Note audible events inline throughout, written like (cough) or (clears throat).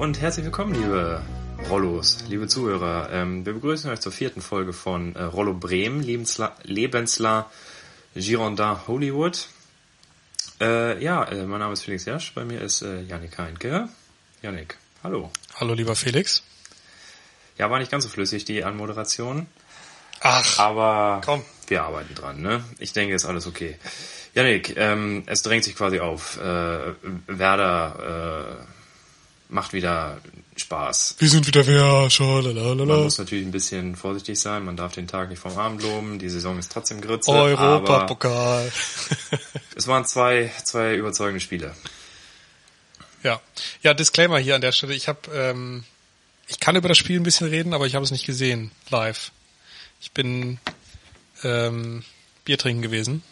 und herzlich willkommen, liebe Rollos, liebe Zuhörer. Ähm, wir begrüßen euch zur vierten Folge von äh, Rollo Bremen, Lebensla, Lebensla Girondin Hollywood. Äh, ja, äh, mein Name ist Felix Jasch, bei mir ist äh, Janik Heinke. Janik, hallo. Hallo, lieber Felix. Ja, war nicht ganz so flüssig, die Anmoderation. Ach, aber komm. wir arbeiten dran, ne? Ich denke, ist alles okay. Janik, ähm, es drängt sich quasi auf. Äh, Werder äh, macht wieder Spaß. Wir sind wieder wer, schalalala. Man muss natürlich ein bisschen vorsichtig sein, man darf den Tag nicht vom Abend loben, die Saison ist trotzdem Grütze. Europapokal. (laughs) es waren zwei, zwei überzeugende Spiele. Ja, ja, Disclaimer hier an der Stelle. Ich habe, ähm, ich kann über das Spiel ein bisschen reden, aber ich habe es nicht gesehen live. Ich bin ähm, Bier trinken gewesen.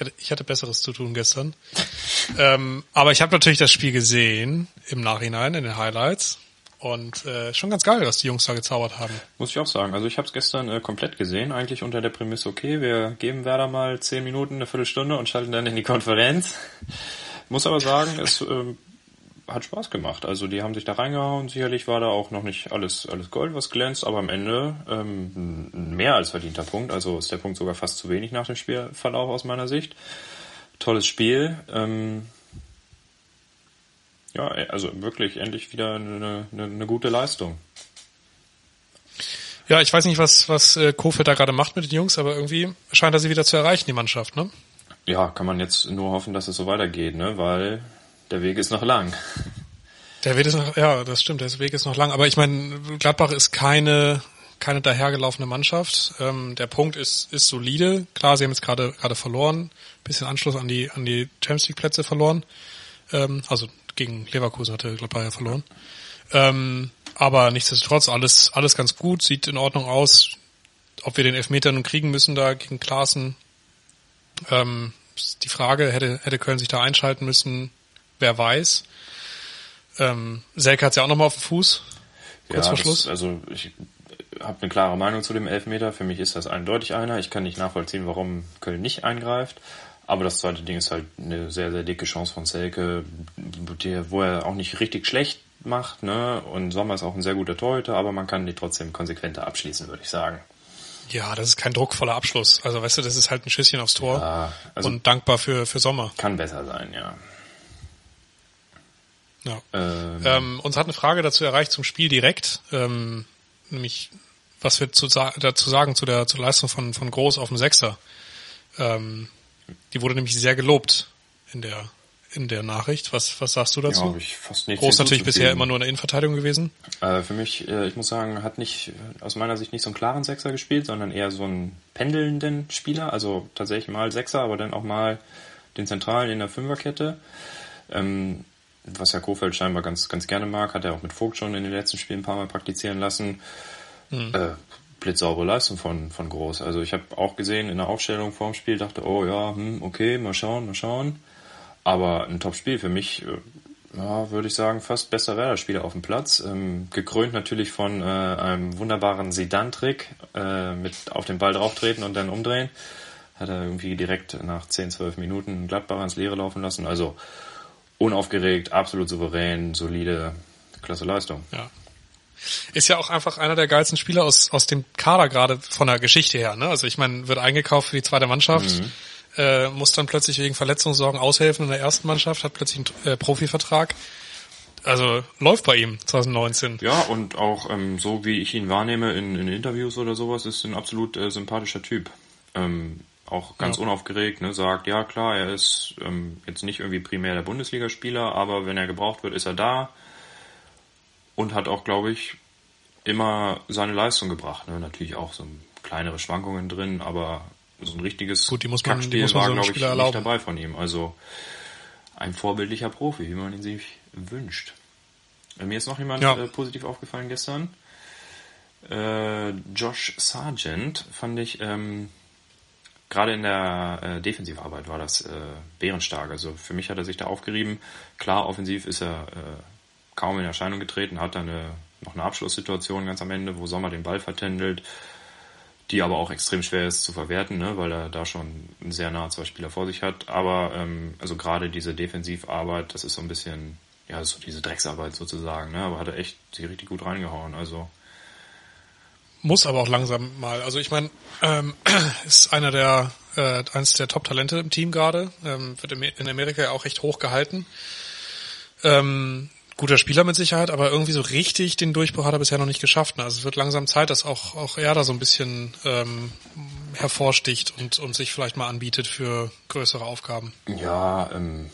Ich hatte, ich hatte Besseres zu tun gestern. (laughs) ähm, aber ich habe natürlich das Spiel gesehen im Nachhinein in den Highlights. Und äh, schon ganz geil, was die Jungs da gezaubert haben. Muss ich auch sagen. Also ich habe es gestern äh, komplett gesehen, eigentlich unter der Prämisse, okay, wir geben Werder mal zehn Minuten, eine Viertelstunde und schalten dann in die Konferenz. Muss aber sagen, es äh, hat Spaß gemacht. Also die haben sich da reingehauen. Sicherlich war da auch noch nicht alles, alles Gold, was glänzt, aber am Ende ähm, ein mehr als verdienter Punkt. Also ist der Punkt sogar fast zu wenig nach dem Spielverlauf aus meiner Sicht. Tolles Spiel. Ähm, ja, also wirklich endlich wieder eine, eine, eine gute Leistung. Ja, ich weiß nicht, was, was äh, Kofeld da gerade macht mit den Jungs, aber irgendwie scheint er sie wieder zu erreichen, die Mannschaft, ne? Ja, kann man jetzt nur hoffen, dass es so weitergeht, ne? Weil der Weg ist noch lang. Der Weg ist noch, ja, das stimmt, der Weg ist noch lang. Aber ich meine, Gladbach ist keine, keine dahergelaufene Mannschaft. Ähm, der Punkt ist, ist solide. Klar, sie haben jetzt gerade, gerade verloren. Bisschen Anschluss an die, an die Champions League Plätze verloren. Ähm, also gegen Leverkusen hatte Gladbach ja verloren. Ähm, aber nichtsdestotrotz alles, alles ganz gut, sieht in Ordnung aus. Ob wir den Elfmeter nun kriegen müssen da gegen Klaassen, ähm, die Frage, hätte, hätte Köln sich da einschalten müssen, wer weiß. Ähm, Selke hat ja auch nochmal auf dem Fuß. Kurz ja, vor Schluss. Das, also ich habe eine klare Meinung zu dem Elfmeter. Für mich ist das eindeutig einer. Ich kann nicht nachvollziehen, warum Köln nicht eingreift. Aber das zweite Ding ist halt eine sehr, sehr dicke Chance von Selke, wo er auch nicht richtig schlecht macht. Ne? Und Sommer ist auch ein sehr guter Torhüter, aber man kann die trotzdem konsequenter abschließen, würde ich sagen. Ja, das ist kein druckvoller Abschluss. Also weißt du, das ist halt ein Schüsschen aufs Tor ja, also und dankbar für, für Sommer. Kann besser sein, ja. Ja. Ähm, ähm, uns hat eine Frage dazu erreicht zum Spiel direkt, ähm, nämlich was wir zu, dazu sagen zu der zur Leistung von von Groß auf dem Sechser. Ähm, die wurde nämlich sehr gelobt in der in der Nachricht. Was was sagst du dazu? Ja, ich fast nicht Groß natürlich bisher immer nur in der Innenverteidigung gewesen. Äh, für mich, äh, ich muss sagen, hat nicht aus meiner Sicht nicht so einen klaren Sechser gespielt, sondern eher so einen pendelnden Spieler. Also tatsächlich mal Sechser, aber dann auch mal den Zentralen in der Fünferkette. Ähm, was Herr Kofeld scheinbar ganz, ganz gerne mag, hat er auch mit Vogt schon in den letzten Spielen ein paar Mal praktizieren lassen. Mhm. Äh, blitzsaubere Leistung von, von Groß. Also ich habe auch gesehen in der Aufstellung vorm Spiel, dachte, oh ja, hm, okay, mal schauen, mal schauen. Aber ein Top-Spiel für mich, äh, ja, würde ich sagen, fast bester Werder-Spieler auf dem Platz. Ähm, gekrönt natürlich von äh, einem wunderbaren Sedan-Trick äh, mit auf den Ball drauftreten und dann umdrehen. Hat er irgendwie direkt nach 10, 12 Minuten Gladbach ins Leere laufen lassen. Also unaufgeregt, absolut souverän, solide, klasse Leistung. Ja. Ist ja auch einfach einer der geilsten Spieler aus, aus dem Kader gerade von der Geschichte her. Ne? Also ich meine, wird eingekauft für die zweite Mannschaft, mhm. äh, muss dann plötzlich wegen Verletzungssorgen aushelfen in der ersten Mannschaft, hat plötzlich einen äh, Profivertrag. Also läuft bei ihm 2019. Ja, und auch ähm, so wie ich ihn wahrnehme in, in Interviews oder sowas, ist ein absolut äh, sympathischer Typ. Ähm, auch ganz ja. unaufgeregt, ne, sagt, ja klar, er ist ähm, jetzt nicht irgendwie primär der Bundesligaspieler, aber wenn er gebraucht wird, ist er da und hat auch, glaube ich, immer seine Leistung gebracht. Ne? Natürlich auch so kleinere Schwankungen drin, aber so ein richtiges Gut, die muss man, die muss man war, so glaube ich, erlauben. nicht dabei von ihm. Also ein vorbildlicher Profi, wie man ihn sich wünscht. Äh, mir ist noch jemand ja. äh, positiv aufgefallen gestern. Äh, Josh Sargent fand ich ähm, gerade in der äh, Defensivarbeit war das äh, bärenstark. Also für mich hat er sich da aufgerieben. Klar, offensiv ist er äh, kaum in Erscheinung getreten, hat dann eine, noch eine Abschlusssituation ganz am Ende, wo Sommer den Ball vertändelt, die aber auch extrem schwer ist zu verwerten, ne, weil er da schon sehr nah zwei Spieler vor sich hat. Aber ähm, also gerade diese Defensivarbeit, das ist so ein bisschen ja, so diese Drecksarbeit sozusagen, ne? aber hat er echt sie richtig gut reingehauen. Also muss aber auch langsam mal. Also ich meine, ähm, (clears throat) ist einer der äh, eines der Top-Talente im Team gerade, ähm, wird in Amerika ja auch recht hoch gehalten. Ähm, guter Spieler mit Sicherheit, aber irgendwie so richtig den Durchbruch hat er bisher noch nicht geschafft. Ne? Also es wird langsam Zeit, dass auch auch er da so ein bisschen ähm, hervorsticht und und sich vielleicht mal anbietet für größere Aufgaben. Ja, ähm,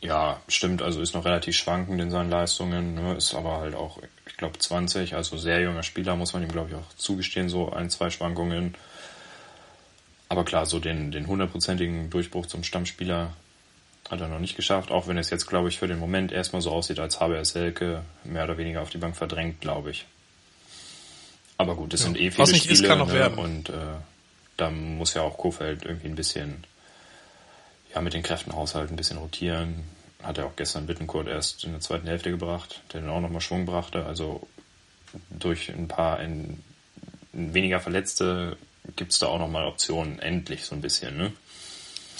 ja, stimmt. Also ist noch relativ schwankend in seinen Leistungen, ne? ist aber halt auch, ich glaube, 20, also sehr junger Spieler, muss man ihm, glaube ich, auch zugestehen, so ein, zwei Schwankungen. Aber klar, so den, den hundertprozentigen Durchbruch zum Stammspieler hat er noch nicht geschafft, auch wenn es jetzt, glaube ich, für den Moment erstmal so aussieht, als habe er Selke mehr oder weniger auf die Bank verdrängt, glaube ich. Aber gut, das ja. sind eh viele Was nicht Spiele ist, kann noch ne? werden. und äh, da muss ja auch Kofeld irgendwie ein bisschen ja, mit den Kräften haushalten, ein bisschen rotieren. Hat er auch gestern Bittenkurt erst in der zweiten Hälfte gebracht, der dann auch nochmal Schwung brachte. Also durch ein paar ein, weniger Verletzte gibt es da auch nochmal Optionen, endlich so ein bisschen, ne?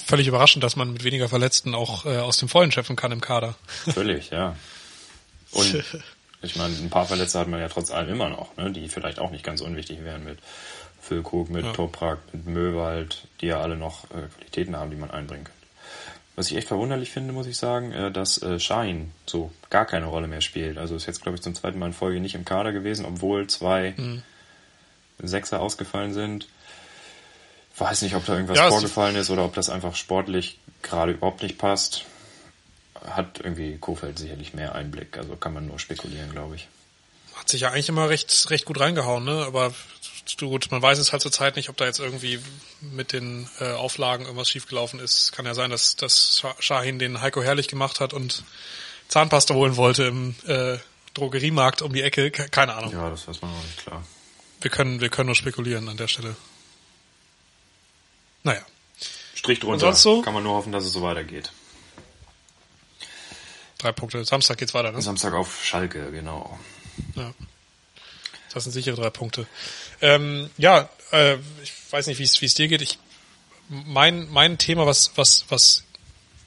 Völlig überraschend, dass man mit weniger Verletzten auch äh, aus dem Vollen schöpfen kann im Kader. Völlig, ja. Und (laughs) ich meine, ein paar Verletzte hat man ja trotz allem immer noch, ne, die vielleicht auch nicht ganz unwichtig wären mit Füllkrug, mit ja. Toprak, mit Möwald, die ja alle noch äh, Qualitäten haben, die man einbringen kann. Was ich echt verwunderlich finde, muss ich sagen, äh, dass äh, Shahin so gar keine Rolle mehr spielt. Also ist jetzt, glaube ich, zum zweiten Mal in Folge nicht im Kader gewesen, obwohl zwei mhm. Sechser ausgefallen sind. Weiß nicht, ob da irgendwas ja, vorgefallen ist oder ob das einfach sportlich gerade überhaupt nicht passt. Hat irgendwie Kofeld sicherlich mehr Einblick, also kann man nur spekulieren, glaube ich. Hat sich ja eigentlich immer recht, recht gut reingehauen, ne? Aber gut, man weiß es halt zur Zeit nicht, ob da jetzt irgendwie mit den äh, Auflagen irgendwas schiefgelaufen ist. Kann ja sein, dass, dass Shahin den Heiko herrlich gemacht hat und Zahnpasta holen wollte im äh, Drogeriemarkt um die Ecke. Keine Ahnung. Ja, das weiß man noch nicht klar. Wir können, wir können nur spekulieren an der Stelle. Naja. Strich drunter. So? Kann man nur hoffen, dass es so weitergeht. Drei Punkte. Samstag geht's weiter, ne? Samstag auf Schalke, genau. Ja. Das sind sichere drei Punkte. Ähm, ja, äh, ich weiß nicht, wie es dir geht. Ich, mein, mein Thema, was, was, was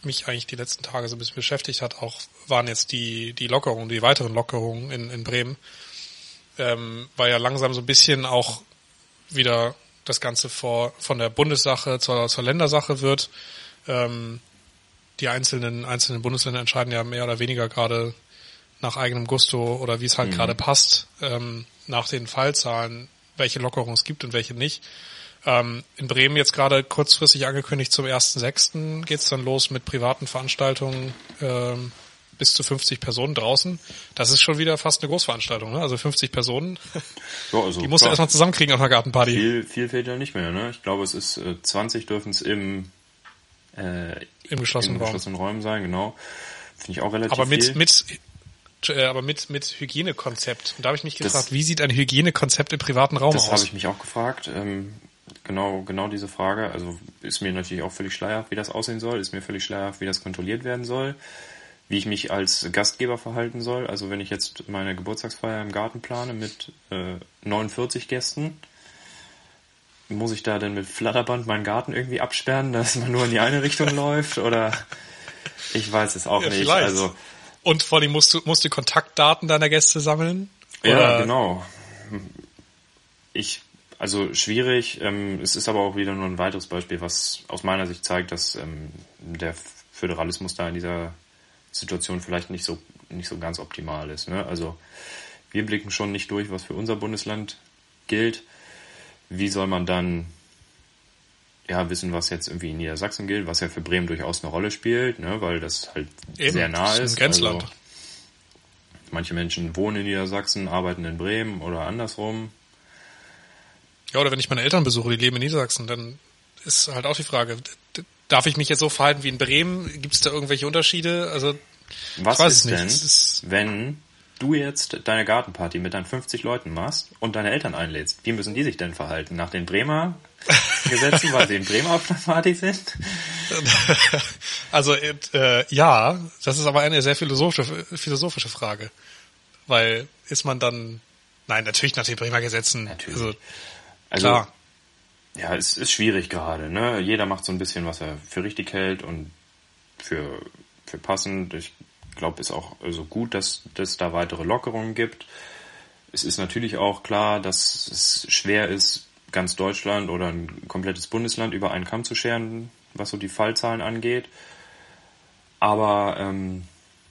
mich eigentlich die letzten Tage so ein bisschen beschäftigt hat, auch waren jetzt die, die Lockerungen, die weiteren Lockerungen in, in Bremen. Ähm, weil ja langsam so ein bisschen auch wieder das Ganze vor, von der Bundessache zur, zur Ländersache wird. Ähm, die einzelnen, einzelnen Bundesländer entscheiden ja mehr oder weniger gerade nach eigenem Gusto oder wie es halt mhm. gerade passt, ähm, nach den Fallzahlen, welche Lockerungen es gibt und welche nicht. Ähm, in Bremen jetzt gerade kurzfristig angekündigt, zum 1.6. geht's dann los mit privaten Veranstaltungen ähm, bis zu 50 Personen draußen. Das ist schon wieder fast eine Großveranstaltung, ne? Also 50 Personen. (laughs) Ja, also die musst du erstmal zusammenkriegen auf einer Gartenparty. Viel, viel fehlt ja nicht mehr, ne? Ich glaube, es ist äh, 20 dürfen es im, äh, im geschlossenen, im geschlossenen Raum. Raum sein, genau. Finde ich auch relativ Aber mit, viel. mit aber mit, mit Hygienekonzept. Und da habe ich mich gefragt, das, wie sieht ein Hygienekonzept im privaten Raum das aus? Das habe ich mich auch gefragt. Ähm, genau, genau diese Frage. Also ist mir natürlich auch völlig schleierhaft, wie das aussehen soll. Ist mir völlig schleierhaft, wie das kontrolliert werden soll. Wie ich mich als Gastgeber verhalten soll. Also wenn ich jetzt meine Geburtstagsfeier im Garten plane mit äh, 49 Gästen, muss ich da denn mit Flatterband meinen Garten irgendwie absperren, dass man nur in die eine Richtung (laughs) läuft? Oder ich weiß es auch ja, nicht. Vielleicht. Also und vor allem musst du, musst du Kontaktdaten deiner Gäste sammeln? Oder? Ja, genau. Ich, also schwierig. Ähm, es ist aber auch wieder nur ein weiteres Beispiel, was aus meiner Sicht zeigt, dass ähm, der Föderalismus da in dieser Situation vielleicht nicht so, nicht so ganz optimal ist. Ne? Also wir blicken schon nicht durch, was für unser Bundesland gilt. Wie soll man dann ja, wissen, was jetzt irgendwie in Niedersachsen gilt, was ja für Bremen durchaus eine Rolle spielt, ne, weil das halt Eben, sehr nah ist. Ein Grenzland. Also, manche Menschen wohnen in Niedersachsen, arbeiten in Bremen oder andersrum. Ja, oder wenn ich meine Eltern besuche, die leben in Niedersachsen, dann ist halt auch die Frage, darf ich mich jetzt so verhalten wie in Bremen? Gibt es da irgendwelche Unterschiede? Also was ist denn, ist wenn du jetzt deine Gartenparty mit deinen 50 Leuten machst und deine Eltern einlädst? Wie müssen die sich denn verhalten? Nach den Bremer Gesetzen, weil sie in Bremen auf der Party sind? (laughs) Also äh, ja, das ist aber eine sehr philosophische, philosophische Frage. Weil ist man dann, nein, natürlich nach den Bremer Gesetzen. Natürlich. Also, also klar. Ja, es ist schwierig gerade. Ne? Jeder macht so ein bisschen, was er für richtig hält und für, für passend. Ich glaube, ist auch also gut, dass es da weitere Lockerungen gibt. Es ist natürlich auch klar, dass es schwer ist, ganz Deutschland oder ein komplettes Bundesland über einen Kamm zu scheren, was so die Fallzahlen angeht. Aber ähm,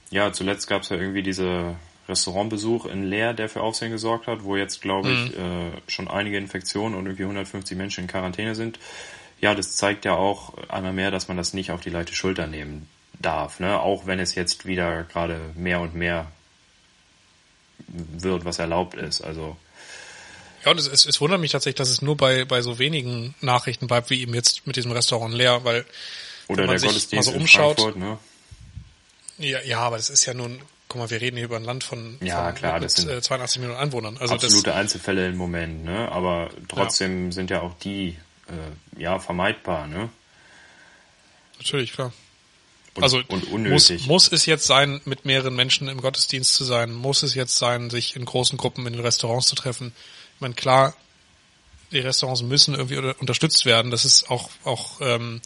ja, zuletzt gab es ja irgendwie diese Restaurantbesuch in Leer, der für Aufsehen gesorgt hat, wo jetzt, glaube ich, mhm. äh, schon einige Infektionen und irgendwie 150 Menschen in Quarantäne sind. Ja, das zeigt ja auch einmal mehr, dass man das nicht auf die leichte Schulter nehmen darf, ne? auch wenn es jetzt wieder gerade mehr und mehr wird, was erlaubt ist. Also ja, und es, es, es wundert mich tatsächlich, dass es nur bei, bei so wenigen Nachrichten bleibt, wie eben jetzt mit diesem Restaurant leer, weil oder der Gottesdienst so umschaut, ne? Ja, ja, aber das ist ja nun, guck mal, wir reden hier über ein Land von, ja, von klar, das sind 82 Millionen Einwohnern. Also absolute das, Einzelfälle im Moment, ne? Aber trotzdem ja. sind ja auch die äh, ja vermeidbar, ne? Natürlich, klar. Und, also und unnötig. Muss, muss es jetzt sein, mit mehreren Menschen im Gottesdienst zu sein? Muss es jetzt sein, sich in großen Gruppen in den Restaurants zu treffen? Ich meine, klar, die Restaurants müssen irgendwie unterstützt werden. Das ist auch auch ähm,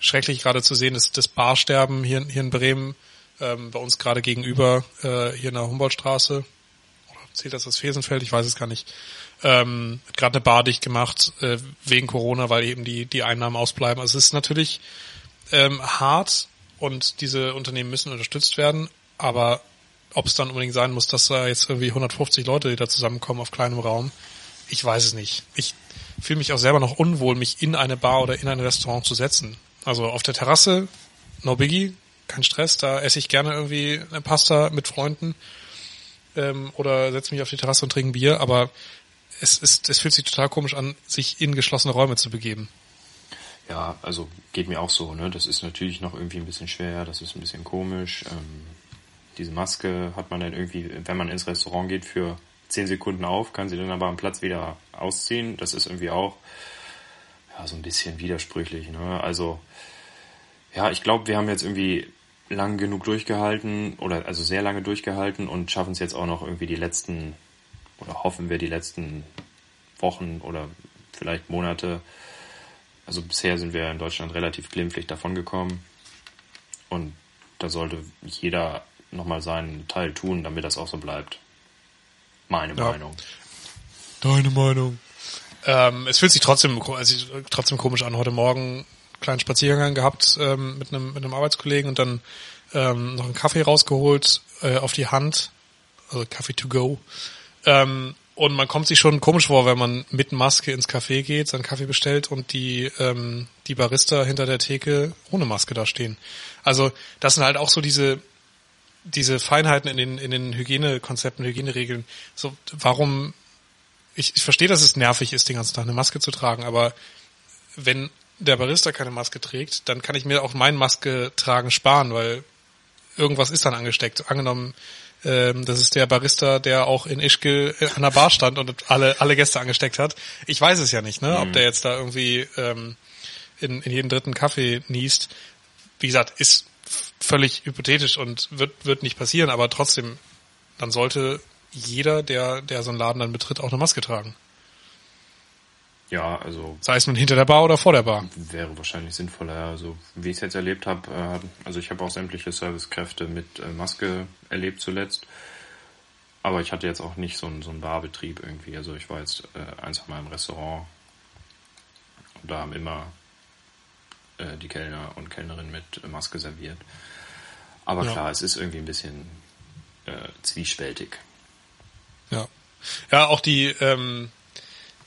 schrecklich gerade zu sehen, dass das Barsterben hier, hier in Bremen ähm, bei uns gerade gegenüber äh, hier in der Humboldtstraße oder zählt das das Fesenfeld? Ich weiß es gar nicht. Ähm, gerade eine Bar dicht gemacht äh, wegen Corona, weil eben die die Einnahmen ausbleiben. Also es ist natürlich ähm, hart und diese Unternehmen müssen unterstützt werden, aber ob es dann unbedingt sein muss, dass da jetzt irgendwie 150 Leute, da zusammenkommen auf kleinem Raum, ich weiß es nicht. Ich fühle mich auch selber noch unwohl, mich in eine Bar oder in ein Restaurant zu setzen. Also auf der Terrasse, no biggie, kein Stress, da esse ich gerne irgendwie eine Pasta mit Freunden ähm, oder setze mich auf die Terrasse und trinke Bier, aber es ist, es fühlt sich total komisch an, sich in geschlossene Räume zu begeben. Ja, also geht mir auch so, ne? Das ist natürlich noch irgendwie ein bisschen schwer, das ist ein bisschen komisch. Ähm, diese Maske hat man dann irgendwie, wenn man ins Restaurant geht, für zehn Sekunden auf, kann sie dann aber am Platz wieder ausziehen. Das ist irgendwie auch ja, so ein bisschen widersprüchlich. Ne? Also ja, ich glaube, wir haben jetzt irgendwie lang genug durchgehalten oder also sehr lange durchgehalten und schaffen es jetzt auch noch irgendwie die letzten oder hoffen wir die letzten Wochen oder vielleicht Monate also bisher sind wir in Deutschland relativ glimpflich davongekommen. Und da sollte jeder nochmal seinen Teil tun, damit das auch so bleibt. Meine ja. Meinung. Deine Meinung. Ähm, es fühlt sich trotzdem, also trotzdem komisch an. Heute Morgen einen kleinen Spaziergang gehabt ähm, mit, einem, mit einem Arbeitskollegen und dann ähm, noch einen Kaffee rausgeholt äh, auf die Hand, also Kaffee to go. Ähm, und man kommt sich schon komisch vor, wenn man mit Maske ins Café geht, seinen Kaffee bestellt und die, ähm, die Barista hinter der Theke ohne Maske da stehen. Also das sind halt auch so diese, diese Feinheiten in den, in den Hygienekonzepten, Hygieneregeln. So, warum, ich, ich verstehe, dass es nervig ist, den ganzen Tag eine Maske zu tragen, aber wenn der Barista keine Maske trägt, dann kann ich mir auch mein Maske tragen sparen, weil irgendwas ist dann angesteckt. Angenommen, ähm, das ist der Barista, der auch in Ischgl äh, an der Bar stand und alle, alle Gäste angesteckt hat. Ich weiß es ja nicht, ne? ob mhm. der jetzt da irgendwie ähm, in, in jeden dritten Kaffee niest. Wie gesagt, ist völlig hypothetisch und wird, wird nicht passieren, aber trotzdem, dann sollte jeder, der, der so einen Laden dann betritt, auch eine Maske tragen. Ja, also. Sei es nun hinter der Bar oder vor der Bar. Wäre wahrscheinlich sinnvoller. Also, wie ich es jetzt erlebt habe, äh, also ich habe auch sämtliche Servicekräfte mit äh, Maske erlebt zuletzt. Aber ich hatte jetzt auch nicht so einen, so einen Barbetrieb irgendwie. Also ich war jetzt äh, ein, zwei Mal im Restaurant und da haben immer äh, die Kellner und Kellnerin mit Maske serviert. Aber ja. klar, es ist irgendwie ein bisschen äh, zwiespältig. Ja. Ja, auch die, ähm,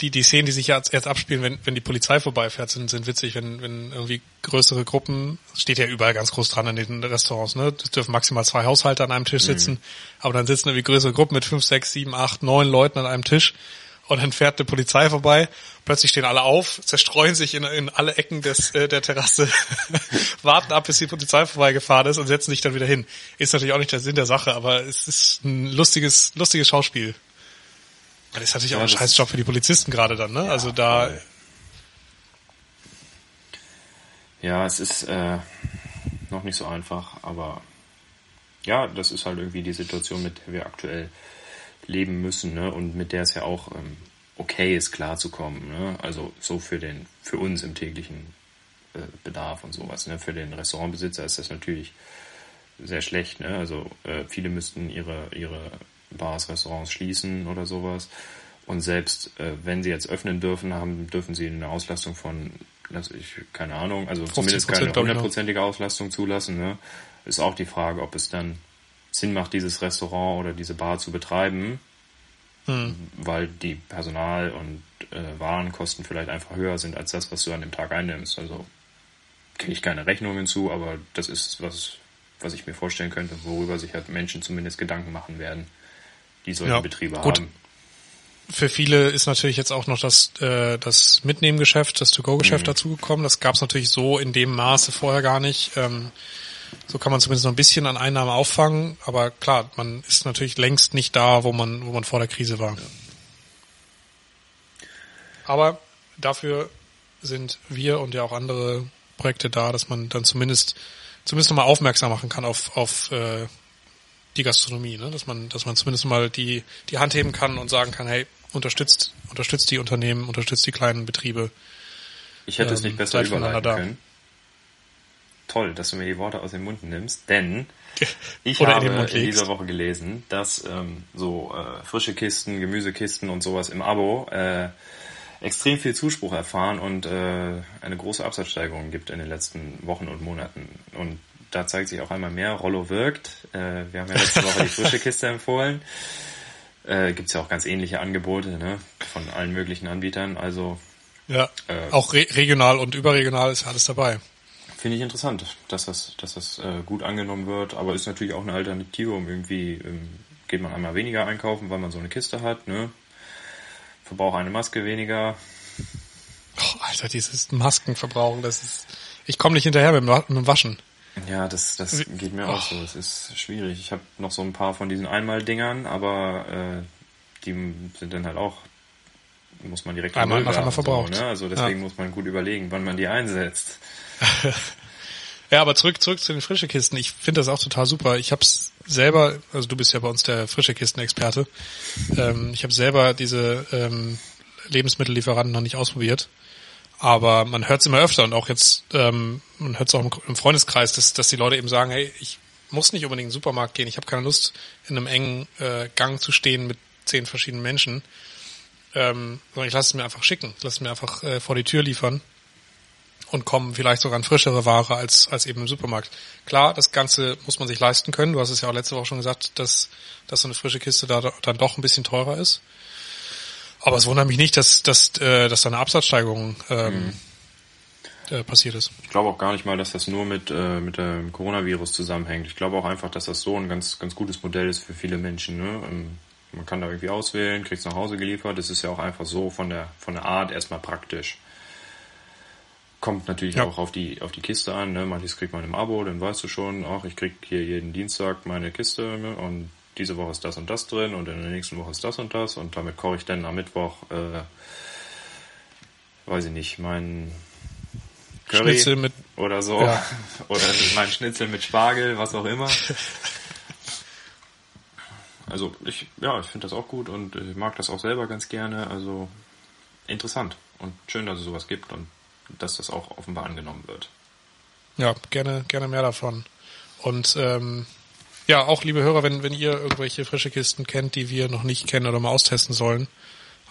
die, die Szenen, die sich jetzt, jetzt abspielen, wenn, wenn die Polizei vorbeifährt, sind, sind witzig, wenn, wenn irgendwie größere Gruppen, steht ja überall ganz groß dran in den Restaurants, ne? Es dürfen maximal zwei Haushalte an einem Tisch sitzen, mhm. aber dann sitzen irgendwie größere Gruppen mit fünf, sechs, sieben, acht, neun Leuten an einem Tisch und dann fährt eine Polizei vorbei, plötzlich stehen alle auf, zerstreuen sich in, in alle Ecken des, äh, der Terrasse, (laughs) warten ab, bis die Polizei vorbeigefahren ist und setzen sich dann wieder hin. Ist natürlich auch nicht der Sinn der Sache, aber es ist ein lustiges, lustiges Schauspiel. Das ist natürlich ja, auch ein Scheißjob für die Polizisten gerade dann, ne? Ja, also da. Voll. Ja, es ist äh, noch nicht so einfach, aber ja, das ist halt irgendwie die Situation, mit der wir aktuell leben müssen, ne? Und mit der es ja auch ähm, okay ist, klarzukommen, ne? Also so für den, für uns im täglichen äh, Bedarf und sowas, ne? Für den Restaurantbesitzer ist das natürlich sehr schlecht. Ne? Also äh, viele müssten ihre, ihre Bars, Restaurants schließen oder sowas. Und selbst äh, wenn sie jetzt öffnen dürfen, haben, dürfen sie eine Auslastung von, lass ich, keine Ahnung, also zumindest keine hundertprozentige Auslastung zulassen. Ne? Ist auch die Frage, ob es dann Sinn macht, dieses Restaurant oder diese Bar zu betreiben, hm. weil die Personal- und äh, Warenkosten vielleicht einfach höher sind als das, was du an dem Tag einnimmst. Also kriege ich keine Rechnungen zu, aber das ist was, was ich mir vorstellen könnte, worüber sich halt Menschen zumindest Gedanken machen werden, die solche ja, Betriebe gut. haben. Für viele ist natürlich jetzt auch noch das, äh, das Mitnehmgeschäft, das To-Go-Geschäft mhm. dazugekommen. Das gab es natürlich so in dem Maße vorher gar nicht. Ähm, so kann man zumindest noch ein bisschen an Einnahmen auffangen, aber klar, man ist natürlich längst nicht da, wo man, wo man vor der Krise war. Ja. Aber dafür sind wir und ja auch andere Projekte da, dass man dann zumindest zumindest nochmal aufmerksam machen kann auf, auf äh, die Gastronomie, ne? dass man, dass man zumindest mal die, die Hand heben kann und sagen kann, hey, unterstützt, unterstützt die Unternehmen, unterstützt die kleinen Betriebe. Ich hätte ähm, es nicht besser überleiten können. Toll, dass du mir die Worte aus dem Mund nimmst, denn (laughs) ich habe in, in dieser Woche gelesen, dass ähm, so äh, frische Kisten, Gemüsekisten und sowas im Abo äh, extrem viel Zuspruch erfahren und äh, eine große Absatzsteigerung gibt in den letzten Wochen und Monaten. Und da zeigt sich auch einmal mehr, Rollo wirkt. Äh, wir haben ja letzte Woche die frische Kiste empfohlen. Äh, Gibt ja auch ganz ähnliche Angebote ne? von allen möglichen Anbietern. Also ja, äh, auch re regional und überregional ist alles dabei. Finde ich interessant, dass das, dass das äh, gut angenommen wird, aber ist natürlich auch eine Alternative, um irgendwie ähm, geht man einmal weniger einkaufen, weil man so eine Kiste hat, ne? verbrauche eine Maske weniger. Oh, Alter, dieses Maskenverbrauchen, das ist. Ich komme nicht hinterher mit dem Waschen. Ja, das, das geht mir oh. auch so. Es ist schwierig. Ich habe noch so ein paar von diesen Einmal-Dingern, aber äh, die sind dann halt auch, muss man direkt einmal nach einmal verbraucht. So, ne? Also deswegen ja. muss man gut überlegen, wann man die einsetzt. (laughs) ja, aber zurück zurück zu den frische Kisten. Ich finde das auch total super. Ich habe es selber, also du bist ja bei uns der frische Kisten-Experte. Ähm, ich habe selber diese ähm, Lebensmittellieferanten noch nicht ausprobiert. Aber man hört es immer öfter und auch jetzt, ähm, man hört es auch im Freundeskreis, dass, dass die Leute eben sagen, hey, ich muss nicht unbedingt in den Supermarkt gehen, ich habe keine Lust, in einem engen äh, Gang zu stehen mit zehn verschiedenen Menschen. Ähm, sondern ich lasse es mir einfach schicken, lasse es mir einfach äh, vor die Tür liefern und kommen vielleicht sogar an frischere Ware als, als eben im Supermarkt. Klar, das Ganze muss man sich leisten können. Du hast es ja auch letzte Woche schon gesagt, dass, dass so eine frische Kiste da dann doch ein bisschen teurer ist. Aber es wundert mich nicht, dass, dass, äh, dass da eine Absatzsteigerung ähm, mhm. äh, passiert ist. Ich glaube auch gar nicht mal, dass das nur mit, äh, mit dem Coronavirus zusammenhängt. Ich glaube auch einfach, dass das so ein ganz, ganz gutes Modell ist für viele Menschen. Ne? Ähm, man kann da irgendwie auswählen, kriegt es nach Hause geliefert. Das ist ja auch einfach so von der, von der Art erstmal praktisch. Kommt natürlich ja. auch auf die, auf die Kiste an. Ne? Manches kriegt man im Abo, dann weißt du schon, ach, ich krieg hier jeden Dienstag meine Kiste ne? und diese Woche ist das und das drin und in der nächsten Woche ist das und das und damit koche ich dann am Mittwoch, äh, weiß ich nicht, mein Curry Schnitzel mit oder so ja. (laughs) oder mein Schnitzel mit Spargel, was auch immer. Also ich, ja, ich finde das auch gut und ich mag das auch selber ganz gerne. Also interessant und schön, dass es sowas gibt und dass das auch offenbar angenommen wird. Ja, gerne, gerne mehr davon. Und ähm, ja, auch liebe Hörer, wenn, wenn ihr irgendwelche frische Kisten kennt, die wir noch nicht kennen oder mal austesten sollen,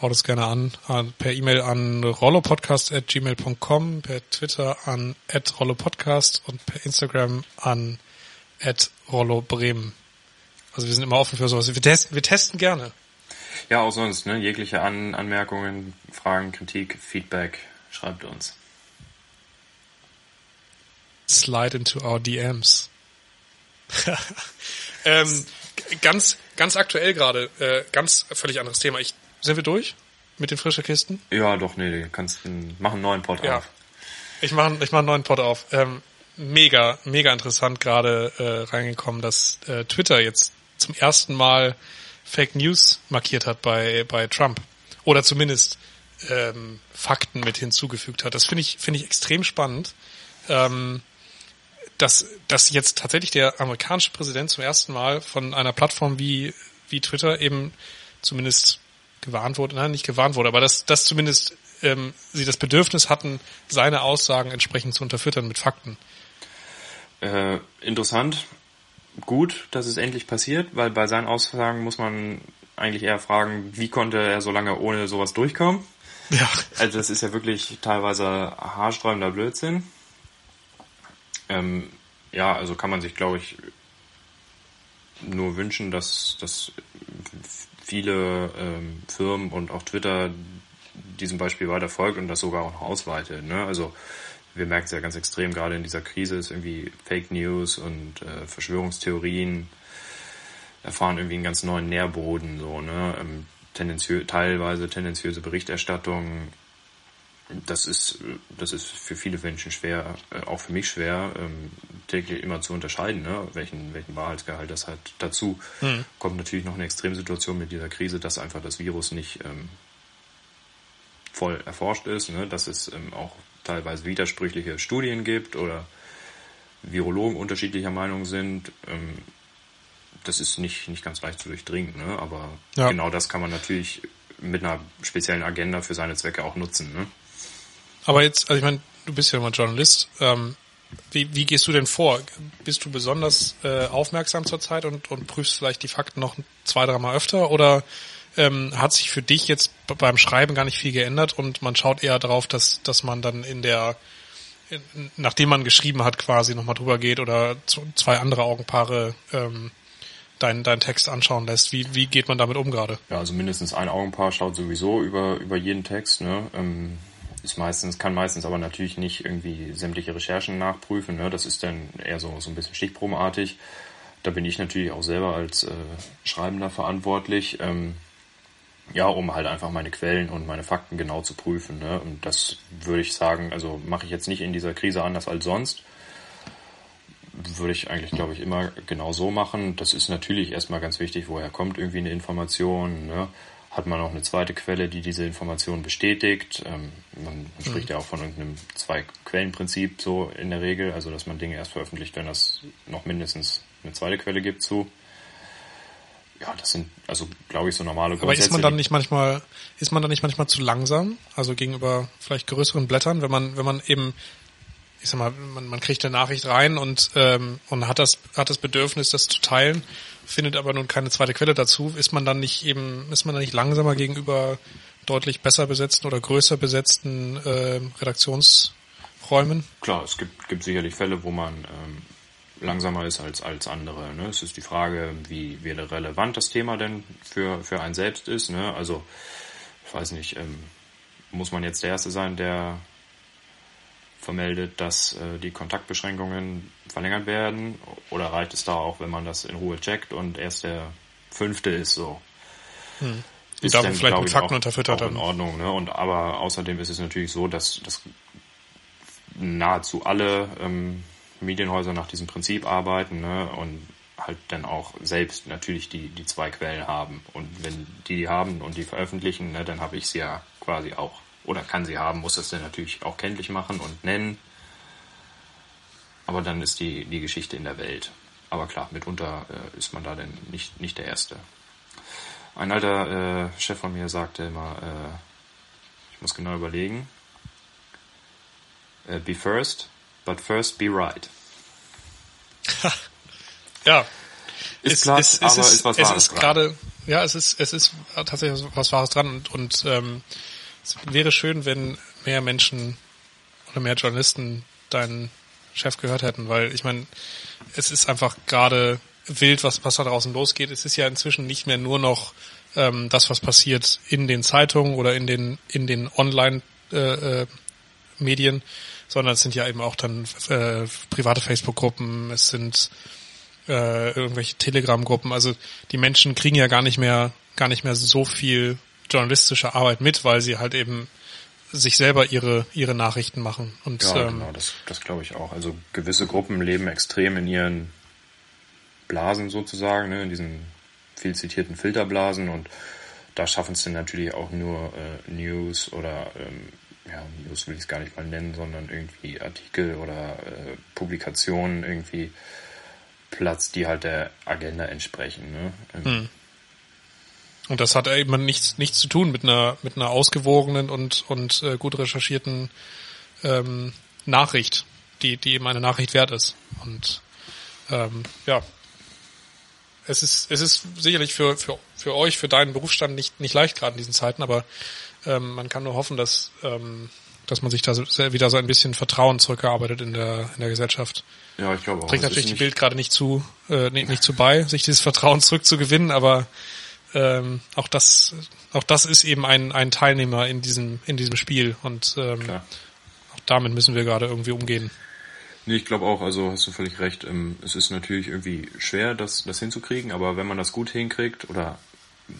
haut es gerne an. Per E-Mail an rollopodcast.gmail.com, per Twitter an rollopodcast und per Instagram an rollobremen. Also wir sind immer offen für sowas. Wir testen, wir testen gerne. Ja, auch sonst, ne? Jegliche an Anmerkungen, Fragen, Kritik, Feedback, schreibt uns slide into our DMs. (laughs) ähm, ganz, ganz aktuell gerade, äh, ganz völlig anderes Thema. Ich, sind wir durch mit den frischen Kisten? Ja, doch, nee, du kannst mach einen neuen Pod ja. auf. Ich mache ich mach einen neuen Pod auf. Ähm, mega, mega interessant gerade äh, reingekommen, dass äh, Twitter jetzt zum ersten Mal Fake News markiert hat bei, bei Trump. Oder zumindest ähm, Fakten mit hinzugefügt hat. Das finde ich, finde ich extrem spannend. Ähm, dass, dass jetzt tatsächlich der amerikanische Präsident zum ersten Mal von einer Plattform wie, wie Twitter eben zumindest gewarnt wurde, nein, nicht gewarnt wurde, aber dass, dass zumindest ähm, sie das Bedürfnis hatten, seine Aussagen entsprechend zu unterfüttern mit Fakten. Äh, interessant. gut, dass es endlich passiert, weil bei seinen Aussagen muss man eigentlich eher fragen, wie konnte er so lange ohne sowas durchkommen? Ja. Also das ist ja wirklich teilweise haarsträubender Blödsinn. Ähm, ja, also kann man sich, glaube ich, nur wünschen, dass, dass viele ähm, Firmen und auch Twitter diesem Beispiel weiter folgt und das sogar auch noch ausweitet. Ne? Also wir merken es ja ganz extrem, gerade in dieser Krise ist irgendwie Fake News und äh, Verschwörungstheorien erfahren irgendwie einen ganz neuen Nährboden, so, ne? Ähm, tendenziö teilweise tendenziöse Berichterstattung. Das ist, das ist für viele Menschen schwer, äh, auch für mich schwer, ähm, täglich immer zu unterscheiden, ne? welchen, welchen Wahrheitsgehalt das hat. Dazu mhm. kommt natürlich noch eine Extremsituation mit dieser Krise, dass einfach das Virus nicht ähm, voll erforscht ist, ne? dass es ähm, auch teilweise widersprüchliche Studien gibt oder Virologen unterschiedlicher Meinung sind. Ähm, das ist nicht, nicht ganz leicht zu durchdringen, ne? aber ja. genau das kann man natürlich mit einer speziellen Agenda für seine Zwecke auch nutzen. Ne? Aber jetzt, also ich meine, du bist ja immer Journalist. Ähm, wie, wie gehst du denn vor? Bist du besonders äh, aufmerksam zurzeit und, und prüfst vielleicht die Fakten noch zwei, dreimal öfter oder ähm, hat sich für dich jetzt beim Schreiben gar nicht viel geändert und man schaut eher darauf, dass, dass man dann in der, nachdem man geschrieben hat, quasi nochmal drüber geht oder zwei andere Augenpaare ähm, deinen dein Text anschauen lässt. Wie, wie geht man damit um gerade? Ja, also mindestens ein Augenpaar schaut sowieso über, über jeden Text. Ne? Ähm, ist meistens, kann meistens aber natürlich nicht irgendwie sämtliche Recherchen nachprüfen. Ne? Das ist dann eher so, so ein bisschen stichprobenartig. Da bin ich natürlich auch selber als äh, Schreibender verantwortlich. Ähm, ja, um halt einfach meine Quellen und meine Fakten genau zu prüfen. Ne? Und das würde ich sagen, also mache ich jetzt nicht in dieser Krise anders als sonst. Würde ich eigentlich, glaube ich, immer genau so machen. Das ist natürlich erstmal ganz wichtig, woher kommt irgendwie eine Information. Ne? Hat man auch eine zweite Quelle, die diese Information bestätigt? Ähm, man spricht mhm. ja auch von irgendeinem Zwei-Quellen-Prinzip so in der Regel, also dass man Dinge erst veröffentlicht, wenn das noch mindestens eine zweite Quelle gibt zu ja, das sind also glaube ich so normale Grundsätze. Aber ist man dann nicht manchmal ist man dann nicht manchmal zu langsam, also gegenüber vielleicht größeren Blättern, wenn man wenn man eben ich sag mal, man, man kriegt eine Nachricht rein und ähm, und hat das hat das Bedürfnis, das zu teilen, findet aber nun keine zweite Quelle dazu, ist man dann nicht eben ist man dann nicht langsamer gegenüber deutlich besser besetzten oder größer besetzten äh, Redaktionsräumen? Klar, es gibt gibt sicherlich Fälle, wo man ähm, langsamer ist als, als andere. Ne? Es ist die Frage, wie, wie relevant das Thema denn für, für einen selbst ist. Ne? Also, ich weiß nicht, ähm, muss man jetzt der Erste sein, der vermeldet, dass äh, die Kontaktbeschränkungen verlängert werden? Oder reicht es da auch, wenn man das in Ruhe checkt und erst der Fünfte ist so? Hm. Ist dann, vielleicht mit Fakten auch, unterfüttert auch in Ordnung. Ne? Und aber außerdem ist es natürlich so, dass, dass nahezu alle ähm, Medienhäuser nach diesem Prinzip arbeiten ne, und halt dann auch selbst natürlich die, die zwei Quellen haben. Und wenn die die haben und die veröffentlichen, ne, dann habe ich sie ja quasi auch. Oder kann sie haben, muss das dann natürlich auch kenntlich machen und nennen. Aber dann ist die, die Geschichte in der Welt. Aber klar, mitunter äh, ist man da dann nicht, nicht der Erste. Ein alter äh, Chef von mir sagte immer, äh, ich muss genau überlegen, äh, be first, but first be right. ja. Ist es, platt, es, aber ist, ist was es ist gerade, ja, es ist, es ist tatsächlich was Wahres dran und, und ähm, es wäre schön, wenn mehr Menschen oder mehr Journalisten deinen Chef gehört hätten, weil ich meine, es ist einfach gerade wild, was, was da draußen losgeht. Es ist ja inzwischen nicht mehr nur noch ähm, das, was passiert in den Zeitungen oder in den in den Online äh, äh, Medien, sondern es sind ja eben auch dann äh, private Facebook-Gruppen, es sind äh, irgendwelche Telegram-Gruppen. Also die Menschen kriegen ja gar nicht mehr, gar nicht mehr so viel journalistische Arbeit mit, weil sie halt eben sich selber ihre ihre Nachrichten machen. Und, ja, ähm, genau, das, das glaube ich auch. Also gewisse Gruppen leben extrem in ihren Blasen sozusagen, ne, in diesen viel zitierten Filterblasen und da schaffen es dann natürlich auch nur äh, News oder ähm, ja, News will ich es gar nicht mal nennen, sondern irgendwie Artikel oder äh, Publikationen irgendwie Platz, die halt der Agenda entsprechen. Ne? Ähm, hm. Und das hat eben nichts, nichts zu tun mit einer, mit einer ausgewogenen und, und äh, gut recherchierten ähm, Nachricht, die, die eben eine Nachricht wert ist. Und ähm, ja, es ist, es ist sicherlich für, für, für euch, für deinen Berufsstand nicht, nicht leicht gerade in diesen Zeiten, aber ähm, man kann nur hoffen, dass, ähm, dass man sich da wieder so ein bisschen Vertrauen zurückgearbeitet in der, in der Gesellschaft. Ja, ich glaube auch. Trägt natürlich die Bild gerade nicht zu, äh, nicht, nicht zu bei, sich dieses Vertrauen zurückzugewinnen, aber ähm, auch das, auch das ist eben ein, ein Teilnehmer in diesem, in diesem Spiel und ähm, Klar. auch damit müssen wir gerade irgendwie umgehen. Nee, ich glaube auch, also hast du völlig recht. Ähm, es ist natürlich irgendwie schwer, das, das hinzukriegen, aber wenn man das gut hinkriegt oder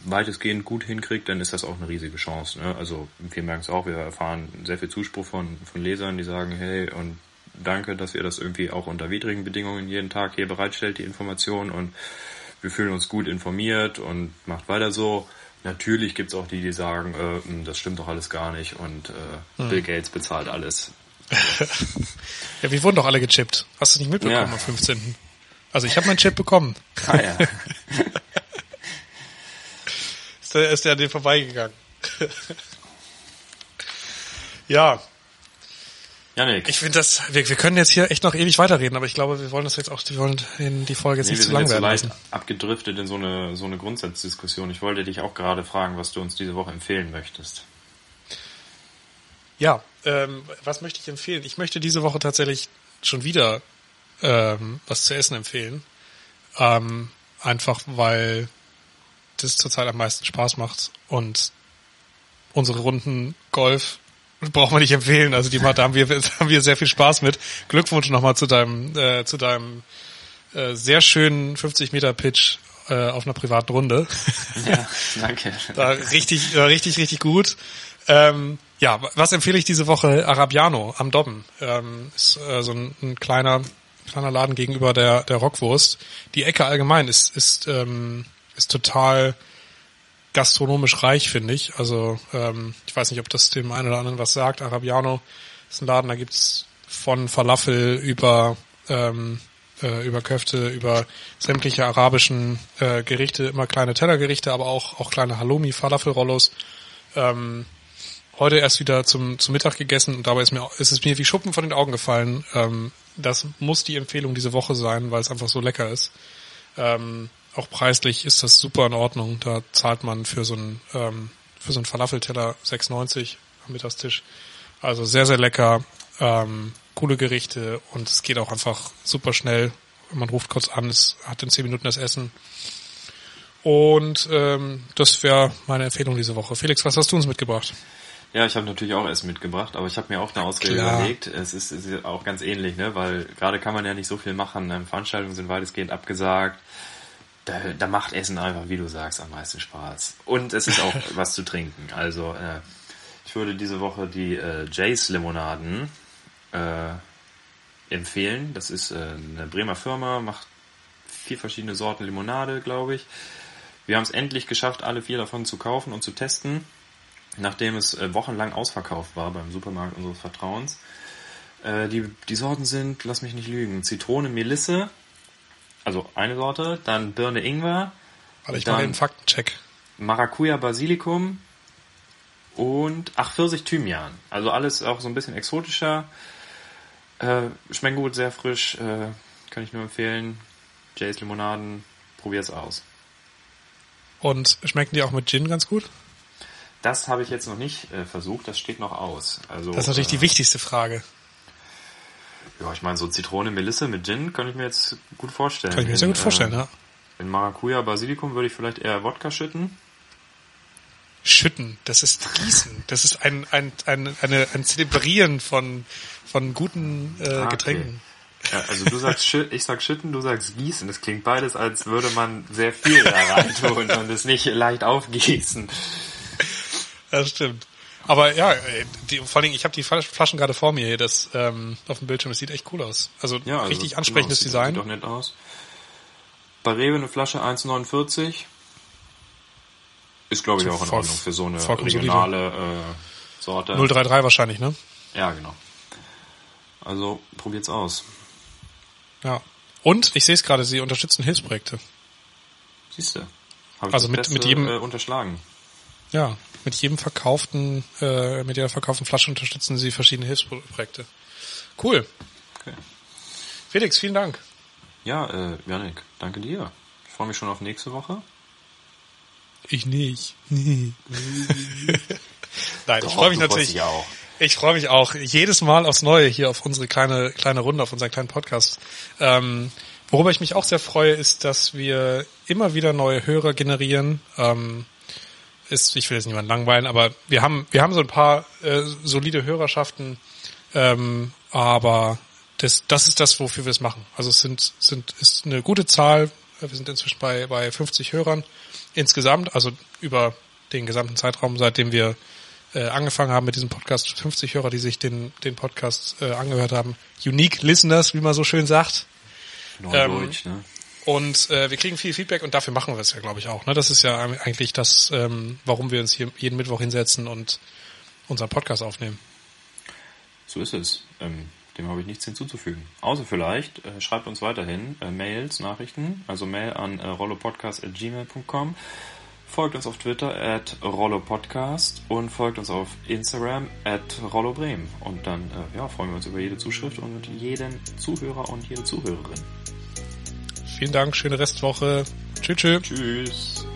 weitestgehend gut hinkriegt, dann ist das auch eine riesige Chance. Ne? Also wir merken es auch, wir erfahren sehr viel Zuspruch von, von Lesern, die sagen, hey, und danke, dass ihr das irgendwie auch unter widrigen Bedingungen jeden Tag hier bereitstellt, die Information und wir fühlen uns gut informiert und macht weiter so. Natürlich gibt's auch die, die sagen, äh, hm, das stimmt doch alles gar nicht und äh, hm. Bill Gates bezahlt alles. (laughs) ja, wir wurden doch alle gechippt. Hast du nicht mitbekommen ja. am 15. Also ich habe meinen Chip bekommen. Ah ja. (laughs) ist, der, ist der an dir vorbeigegangen. (laughs) ja, Janik. Ich finde das, wir, wir können jetzt hier echt noch ewig weiterreden, aber ich glaube, wir wollen das jetzt auch, wir wollen in die Folge jetzt nee, nicht zu lang werden. Wir sind abgedriftet in so eine, so eine Grundsatzdiskussion. Ich wollte dich auch gerade fragen, was du uns diese Woche empfehlen möchtest. Ja, ähm, was möchte ich empfehlen? Ich möchte diese Woche tatsächlich schon wieder ähm, was zu essen empfehlen. Ähm, einfach weil das zurzeit am meisten Spaß macht und unsere Runden Golf braucht man nicht empfehlen. Also die da haben wir, (laughs) haben wir sehr viel Spaß mit. Glückwunsch nochmal zu deinem, äh, zu deinem äh, sehr schönen 50 Meter Pitch äh, auf einer privaten Runde. (laughs) Ja, danke. (laughs) da richtig, äh, richtig, richtig gut. Ähm, ja, was empfehle ich diese Woche? Arabiano am Dobben. Ähm, ist äh, so ein, ein kleiner, kleiner Laden gegenüber der, der Rockwurst. Die Ecke allgemein ist, ist, ähm, ist total gastronomisch reich, finde ich. Also ähm, ich weiß nicht, ob das dem einen oder anderen was sagt. Arabiano ist ein Laden, da gibt's von Falafel über ähm, äh, über Köfte, über sämtliche arabischen äh, Gerichte, immer kleine Tellergerichte, aber auch auch kleine Halloumi, Falafel-Rollos. Ähm, heute erst wieder zum zum Mittag gegessen und dabei ist mir ist es mir wie Schuppen von den Augen gefallen. Ähm, das muss die Empfehlung diese Woche sein, weil es einfach so lecker ist. Ähm, auch preislich ist das super in Ordnung. Da zahlt man für so einen, ähm, für so einen Falafelteller 6,90 am Mittagstisch. Also sehr, sehr lecker, ähm, coole Gerichte und es geht auch einfach super schnell. Man ruft kurz an, es hat in 10 Minuten das Essen. Und ähm, das wäre meine Empfehlung diese Woche. Felix, was hast du uns mitgebracht? Ja, ich habe natürlich auch Essen mitgebracht, aber ich habe mir auch eine Klar. überlegt. Es ist, es ist auch ganz ähnlich, ne? weil gerade kann man ja nicht so viel machen. Veranstaltungen sind weitestgehend abgesagt da, da macht Essen einfach, wie du sagst, am meisten Spaß. Und es ist auch (laughs) was zu trinken. Also äh, ich würde diese Woche die äh, Jays Limonaden äh, empfehlen. Das ist äh, eine Bremer Firma, macht vier verschiedene Sorten Limonade, glaube ich. Wir haben es endlich geschafft, alle vier davon zu kaufen und zu testen, nachdem es äh, wochenlang ausverkauft war beim Supermarkt unseres Vertrauens. Äh, die, die Sorten sind, lass mich nicht lügen, Zitrone, Melisse, also eine Sorte, dann Birne Ingwer. Warte, ich mache den Faktencheck. Maracuja Basilikum und ach Pfirsich Thymian. Also alles auch so ein bisschen exotischer. Äh, schmecken gut, sehr frisch, äh, kann ich nur empfehlen. Jays Limonaden, probier's aus. Und schmecken die auch mit Gin ganz gut? Das habe ich jetzt noch nicht äh, versucht, das steht noch aus. Also, das ist natürlich die äh, wichtigste Frage. Ja, ich meine, so Zitrone, Melisse mit Gin kann ich mir jetzt gut vorstellen. Kann ich mir sehr gut vorstellen, äh, ja. In Maracuja, Basilikum würde ich vielleicht eher Wodka schütten. Schütten, das ist Gießen. Das ist ein, ein, ein, eine, ein Zelebrieren von, von guten äh, ah, okay. Getränken. Ja, also du sagst Schütten, ich sag Schütten, du sagst Gießen. Das klingt beides, als würde man sehr viel da rein tun (laughs) und es nicht leicht aufgießen. Das stimmt. Aber ja, die, vor allen Dingen, ich habe die Flaschen gerade vor mir hier, das ähm, auf dem Bildschirm, das sieht echt cool aus. Also, ja, also richtig ansprechendes genau, Design. Sieht doch nett aus. Bei Rewe eine Flasche 1,49. Ist, glaube ich, auch in Ordnung für so eine regionale äh, Sorte. 033 wahrscheinlich, ne? Ja, genau. Also probiert's aus. Ja. Und ich sehe es gerade, sie unterstützen Hilfsprojekte. Siehst du. Also mit, mit jedem äh, unterschlagen. Ja, mit jedem verkauften, äh, mit jeder verkauften Flasche unterstützen sie verschiedene Hilfsprojekte. Cool. Okay. Felix, vielen Dank. Ja, äh, Janik, danke dir. Ich freue mich schon auf nächste Woche. Ich nicht. (laughs) Nein, Doch, ich freue mich natürlich. Auch. Ich freue mich auch jedes Mal aufs Neue hier auf unsere kleine kleine Runde, auf unseren kleinen Podcast. Ähm, worüber ich mich auch sehr freue, ist, dass wir immer wieder neue Hörer generieren. Ähm, ist, ich will jetzt niemanden langweilen, aber wir haben wir haben so ein paar äh, solide Hörerschaften, ähm, aber das das ist das, wofür wir es machen. Also es sind sind ist eine gute Zahl. Wir sind inzwischen bei bei 50 Hörern insgesamt, also über den gesamten Zeitraum, seitdem wir äh, angefangen haben mit diesem Podcast, 50 Hörer, die sich den, den Podcast äh, angehört haben. Unique Listeners, wie man so schön sagt. Neudeutsch, ähm, ne? Und äh, wir kriegen viel Feedback und dafür machen wir es ja, glaube ich, auch. Ne? Das ist ja eigentlich das, ähm, warum wir uns hier jeden Mittwoch hinsetzen und unseren Podcast aufnehmen. So ist es. Ähm, dem habe ich nichts hinzuzufügen. Außer vielleicht, äh, schreibt uns weiterhin äh, Mails, Nachrichten, also Mail an äh, rollopodcast.gmail.com Folgt uns auf Twitter at rollopodcast und folgt uns auf Instagram at rollobremen. Und dann äh, ja, freuen wir uns über jede Zuschrift und jeden Zuhörer und jede Zuhörerin. Vielen Dank, schöne Restwoche. Tschüss. Tschüss. Tschüss.